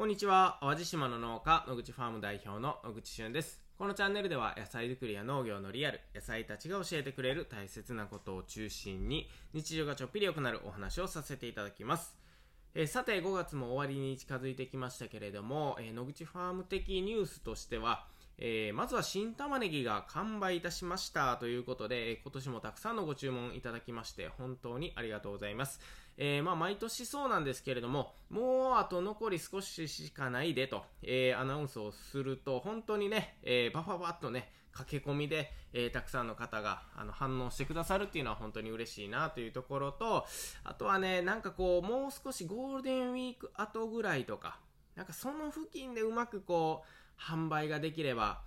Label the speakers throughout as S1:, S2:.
S1: こんにちは。淡路島の農家、野口ファーム代表の野口俊です。このチャンネルでは野菜作りや農業のリアル、野菜たちが教えてくれる大切なことを中心に、日常がちょっぴり良くなるお話をさせていただきます。えー、さて、5月も終わりに近づいてきましたけれども、えー、野口ファーム的ニュースとしては、えー、まずは新玉ねぎが完売いたしましたということで、今年もたくさんのご注文いただきまして、本当にありがとうございます。えー、まあ、毎年そうなんですけれども、もうあと残り少ししかないでと、えー、アナウンスをすると、本当にね、えー、バファバッとね、駆け込みで、えー、たくさんの方があの反応してくださるっていうのは本当に嬉しいなというところと、あとはね、なんかこう、もう少しゴールデンウィーク後ぐらいとか、なんかその付近でうまくこう、販売ができれば、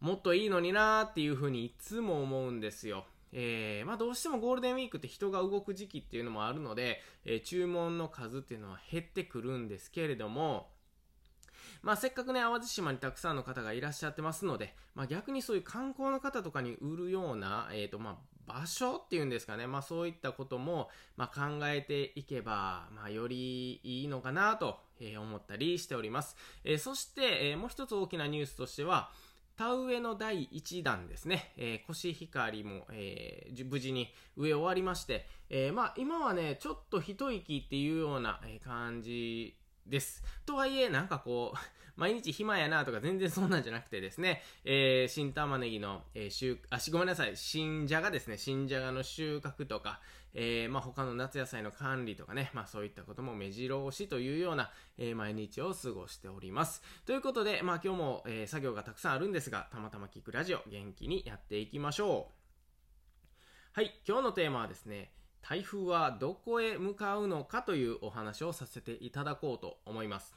S1: もっといいのになーっていうふうにいつも思うんですよ。えー、まあどうしてもゴールデンウィークって人が動く時期っていうのもあるので、えー、注文の数っていうのは減ってくるんですけれども、まあせっかくね、淡路島にたくさんの方がいらっしゃってますので、まあ逆にそういう観光の方とかに売るような、えっ、ー、とまあ場所っていうんですかね、まあそういったことも、まあ、考えていけば、まあよりいいのかなと、思ったりしております。え、そして、え、もう一つ大きなニュースとしては、田植えの第1弾ですね、えー、コシヒカリも、えー、無事に植え終わりまして、えー、まあ今はね、ちょっと一息っていうような感じです。とはいえ、なんかこう、毎日暇やなとか全然そんなんじゃなくてですね、えー、新玉ねぎの、えー、収、あ、ごめんなさい、新じゃがですね、新じゃがの収穫とか、えー、まあ、他の夏野菜の管理とかね、まあ、そういったことも目白押しというような、えー、毎日を過ごしております。ということで、まあ、今日も、えー、作業がたくさんあるんですが、たまたま聞くラジオ、元気にやっていきましょう。はい、今日のテーマはですね、台風はどこへ向かうのかというお話をさせていただこうと思います。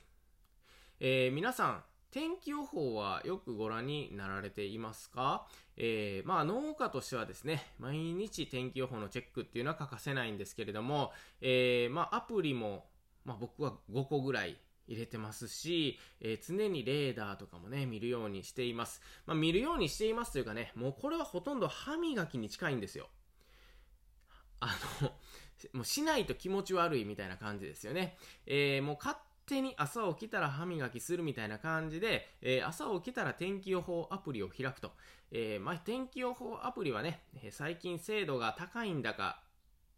S1: えー、皆さん、天気予報はよくご覧になられていますか？えー、まあ農家としてはですね、毎日天気予報のチェックっていうのは欠かせないんですけれども、えー、まあアプリも、まあ僕は5個ぐらい入れてますし、えー、常にレーダーとかもね、見るようにしています。まあ見るようにしていますというかね、もうこれはほとんど歯磨きに近いんですよ。あの、もうしないと気持ち悪いみたいな感じですよね。えー、もう勝手に朝起きたら歯磨きするみたいな感じで、えー、朝起きたら天気予報アプリを開くと。えー、まあ、天気予報アプリはね、最近精度が高いんだか、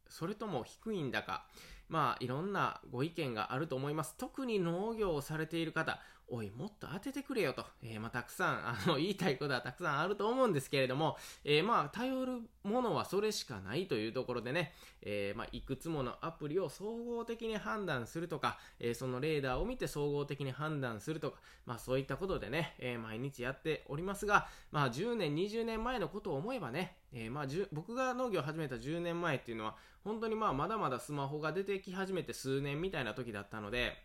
S1: それとも低いんだか、まあ、いろんなご意見があると思います。特に農業をされている方、おい、もっと当ててくれよと、えー、まあ、たくさん、あの、言いたいことはたくさんあると思うんですけれども、えー、まあ、頼るものはそれしかないというところでね、えー、まあ、いくつものアプリを総合的に判断するとか、えそのレーダーを見て総合的に判断するとか、まあ、そういったことでね、え毎日やっておりますが、まあ、10年、20年前のことを思えばね、えまあ、僕が農業を始めた10年前っていうのは、本当にまあ、まだまだスマホが出てき始めて数年みたいな時だったので、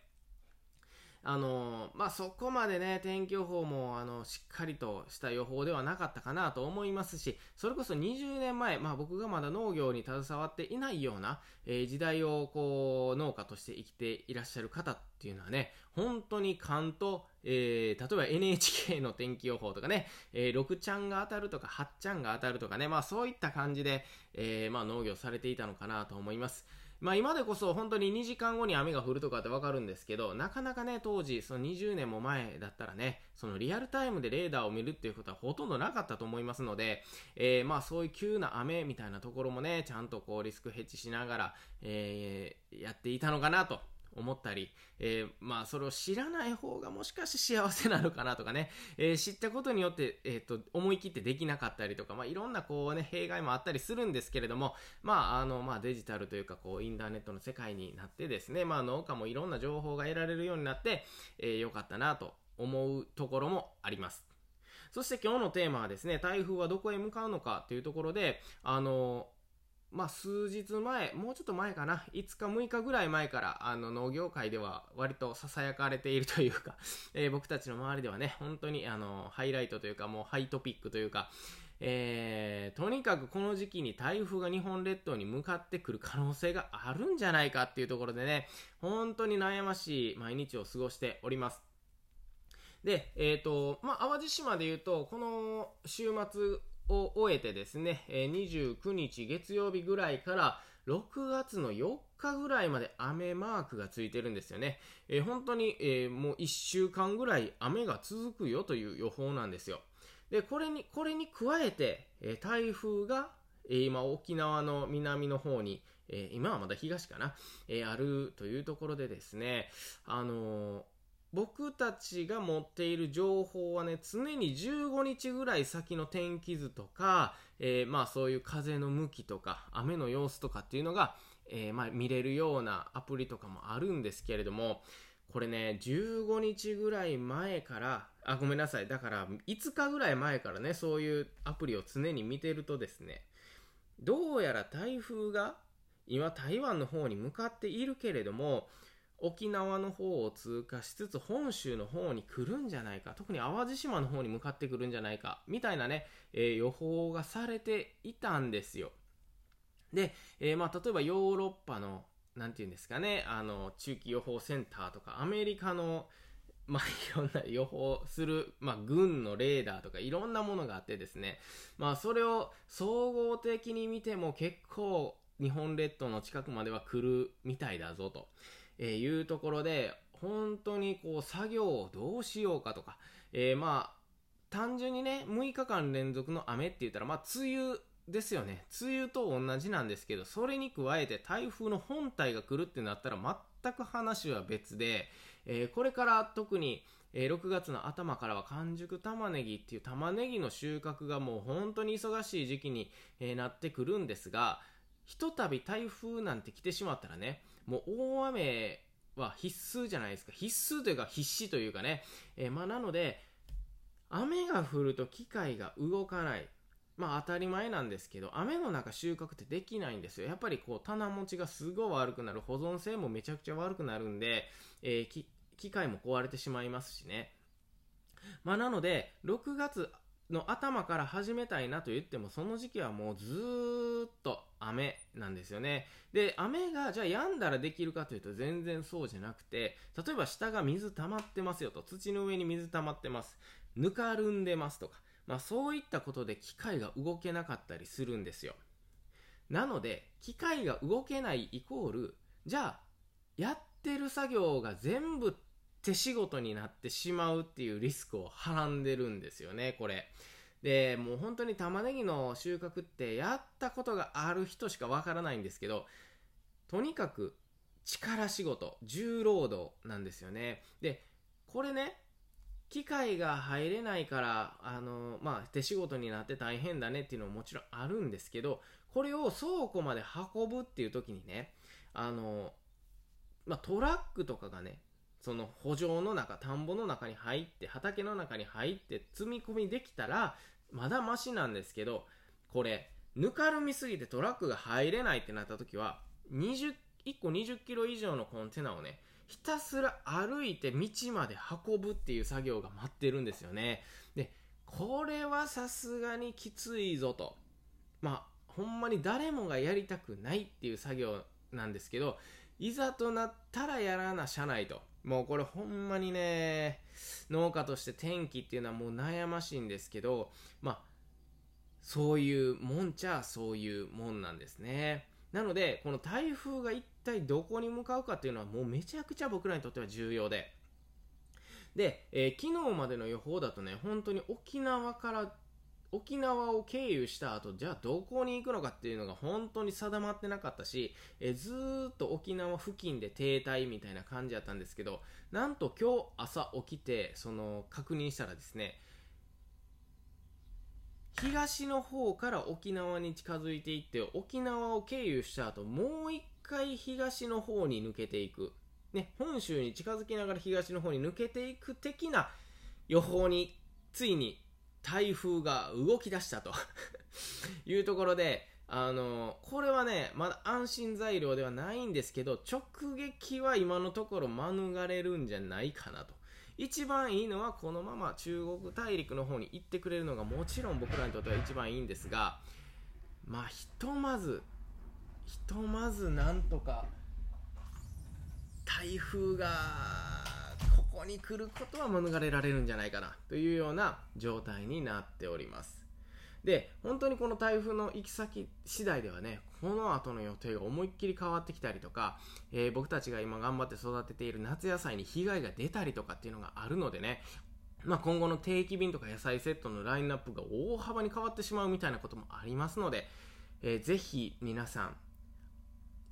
S1: あのまあ、そこまでね、天気予報も、あの、しっかりとした予報ではなかったかなと思いますし、それこそ20年前、まあ僕がまだ農業に携わっていないような、えー、時代をこう、農家として生きていらっしゃる方っていうのはね、本当に勘と、えー、例えば NHK の天気予報とかね、えー、6ちゃんが当たるとか8ちゃんが当たるとかね、まあそういった感じで、えー、まあ農業されていたのかなと思います。まあ今でこそ本当に2時間後に雨が降るとかってわかるんですけど、なかなかね、当時、その20年も前だったらね、そのリアルタイムでレーダーを見るっていうことはほとんどなかったと思いますので、えー、まあそういう急な雨みたいなところもね、ちゃんとこうリスクヘッジしながら、えー、やっていたのかなと思ったり、えー、まあそれを知らない方がもしかして幸せなのかなとかね、えー、知ったことによって、えっ、と、思い切ってできなかったりとか、まあいろんなこうね、弊害もあったりするんですけれども、まああの、まあデジタルというかこうインターネットの世界になってですね、まあ農家もいろんな情報が得られるようになって、えー、よかったなと思うところもあります。そして今日のテーマはですね、台風はどこへ向かうのかというところで、あの、まあ、数日前、もうちょっと前かな、5日、6日ぐらい前から、あの、農業界では割と囁かれているというか、えー、僕たちの周りではね、本当に、あの、ハイライトというか、もうハイトピックというか、えー、とにかくこの時期に台風が日本列島に向かってくる可能性があるんじゃないかっていうところでね、本当に悩ましい毎日を過ごしております。で、えっ、ー、と、まあ、淡路島で言うと、この週末、を終えてですね、29日月曜日ぐらいから6月の4日ぐらいまで雨マークがついてるんですよね。えー、本当に、えー、もう1週間ぐらい雨が続くよという予報なんですよ。で、これに、これに加えて、え台風が、え今沖縄の南の方に、え今はまだ東かな、えあるというところでですね、あの僕たちが持っている情報はね、常に15日ぐらい先の天気図とか、えー、まあそういう風の向きとか、雨の様子とかっていうのが、えー、まあ見れるようなアプリとかもあるんですけれども、これね、15日ぐらい前から、あ、ごめんなさい。だから、5日ぐらい前からね、そういうアプリを常に見てるとですね、どうやら台風が今台湾の方に向かっているけれども、沖縄の方を通過しつつ本州の方に来るんじゃないか特に淡路島の方に向かってくるんじゃないかみたいなね、えー、予報がされていたんですよで、えー、まあ例えばヨーロッパの何て言うんですかねあの中期予報センターとかアメリカの まあ、いろんな予報する、まあ、軍のレーダーとかいろんなものがあってですね、まあ、それを総合的に見ても結構日本列島の近くまでは来るみたいだぞと。えー、いうところで、本当にこう作業をどうしようかとか、えー、まあ、単純にね、6日間連続の雨って言ったら、まあ、梅雨ですよね。梅雨と同じなんですけど、それに加えて台風の本体が来るってなったら全く話は別で、えー、これから特に、えー、6月の頭からは完熟玉ねぎっていう玉ねぎの収穫がもう本当に忙しい時期に、えー、なってくるんですが、ひとたび台風なんて来てしまったらね、もう大雨は必須じゃないですか。必須というか必死というかね。えー、まあなので、雨が降ると機械が動かない。まあ当たり前なんですけど、雨の中収穫ってできないんですよ。やっぱりこう棚持ちがすごい悪くなる。保存性もめちゃくちゃ悪くなるんで、えー、機械も壊れてしまいますしね。まあなので、6月の頭から始めたいなと言っても、その時期はもうずーっと雨なんですよね。で、雨がじゃあ止んだらできるかというと全然そうじゃなくて、例えば下が水溜まってますよと、土の上に水溜まってます。ぬかるんでますとか、まあそういったことで機械が動けなかったりするんですよ。なので、機械が動けないイコール、じゃあ、やってる作業が全部手仕事になってしまうっていうリスクをはらんでるんですよね、これ。で、もう本当に玉ねぎの収穫ってやったことがある人しかわからないんですけど、とにかく力仕事、重労働なんですよね。で、これね、機械が入れないから、あの、まあ、手仕事になって大変だねっていうのももちろんあるんですけど、これを倉庫まで運ぶっていう時にね、あの、まあ、トラックとかがね、その補助の中、田んぼの中に入って、畑の中に入って積み込みできたら、まだマシなんですけど、これ、ぬかるみすぎてトラックが入れないってなった時は、20、1個20キロ以上のコンテナをね、ひたすら歩いて道まで運ぶっていう作業が待ってるんですよね。で、これはさすがにきついぞと。まあ、ほんまに誰もがやりたくないっていう作業なんですけど、いざとなったらやらなしゃないと。もうこれほんまにね、農家として天気っていうのはもう悩ましいんですけど、まあ、そういうもんちゃそういうもんなんですね。なので、この台風が一体どこに向かうかっていうのはもうめちゃくちゃ僕らにとっては重要で。で、えー、昨日までの予報だとね、本当に沖縄から沖縄を経由した後、じゃあどこに行くのかっていうのが本当に定まってなかったし、えずっと沖縄付近で停滞みたいな感じだったんですけど、なんと今日朝起きて、その確認したらですね、東の方から沖縄に近づいていって、沖縄を経由した後、もう一回東の方に抜けていく。ね、本州に近づきながら東の方に抜けていく的な予報についに台風が動き出したと いうところで、あの、これはね、まだ安心材料ではないんですけど、直撃は今のところ免れるんじゃないかなと。一番いいのはこのまま中国大陸の方に行ってくれるのがもちろん僕らにとっては一番いいんですが、まあ、ひとまず、ひとまずなんとか、台風がに来ることは免れられるんじゃないかなというような状態になっております。で、本当にこの台風の行き先次第ではね、この後の予定が思いっきり変わってきたりとか、えー、僕たちが今頑張って育てている夏野菜に被害が出たりとかっていうのがあるのでね、まあ、今後の定期便とか野菜セットのラインナップが大幅に変わってしまうみたいなこともありますので、えー、ぜひ皆さん、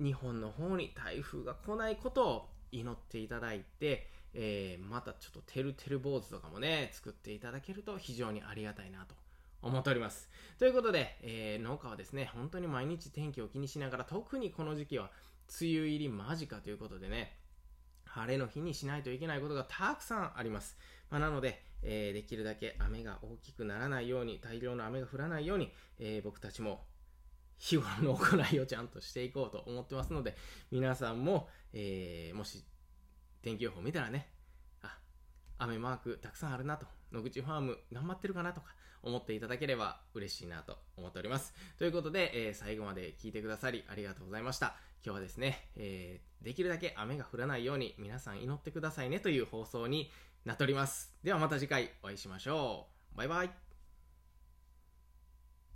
S1: 日本の方に台風が来ないことを祈っていただいて、えー、またちょっとてるてる坊主とかもね、作っていただけると非常にありがたいなと思っております。ということで、えー、農家はですね、本当に毎日天気を気にしながら、特にこの時期は梅雨入り間近ということでね、晴れの日にしないといけないことがたくさんあります。まあ、なので、えー、できるだけ雨が大きくならないように、大量の雨が降らないように、えー、僕たちも日頃の行いをちゃんとしていこうと思ってますので、皆さんも、えー、もし天気予報見たらね、あ、雨マークたくさんあるなと、野口ファーム頑張ってるかなとか思っていただければ嬉しいなと思っております。ということで、えー、最後まで聞いてくださりありがとうございました。今日はですね、えー、できるだけ雨が降らないように皆さん祈ってくださいねという放送になっております。ではまた次回お会いしましょう。バイバイ。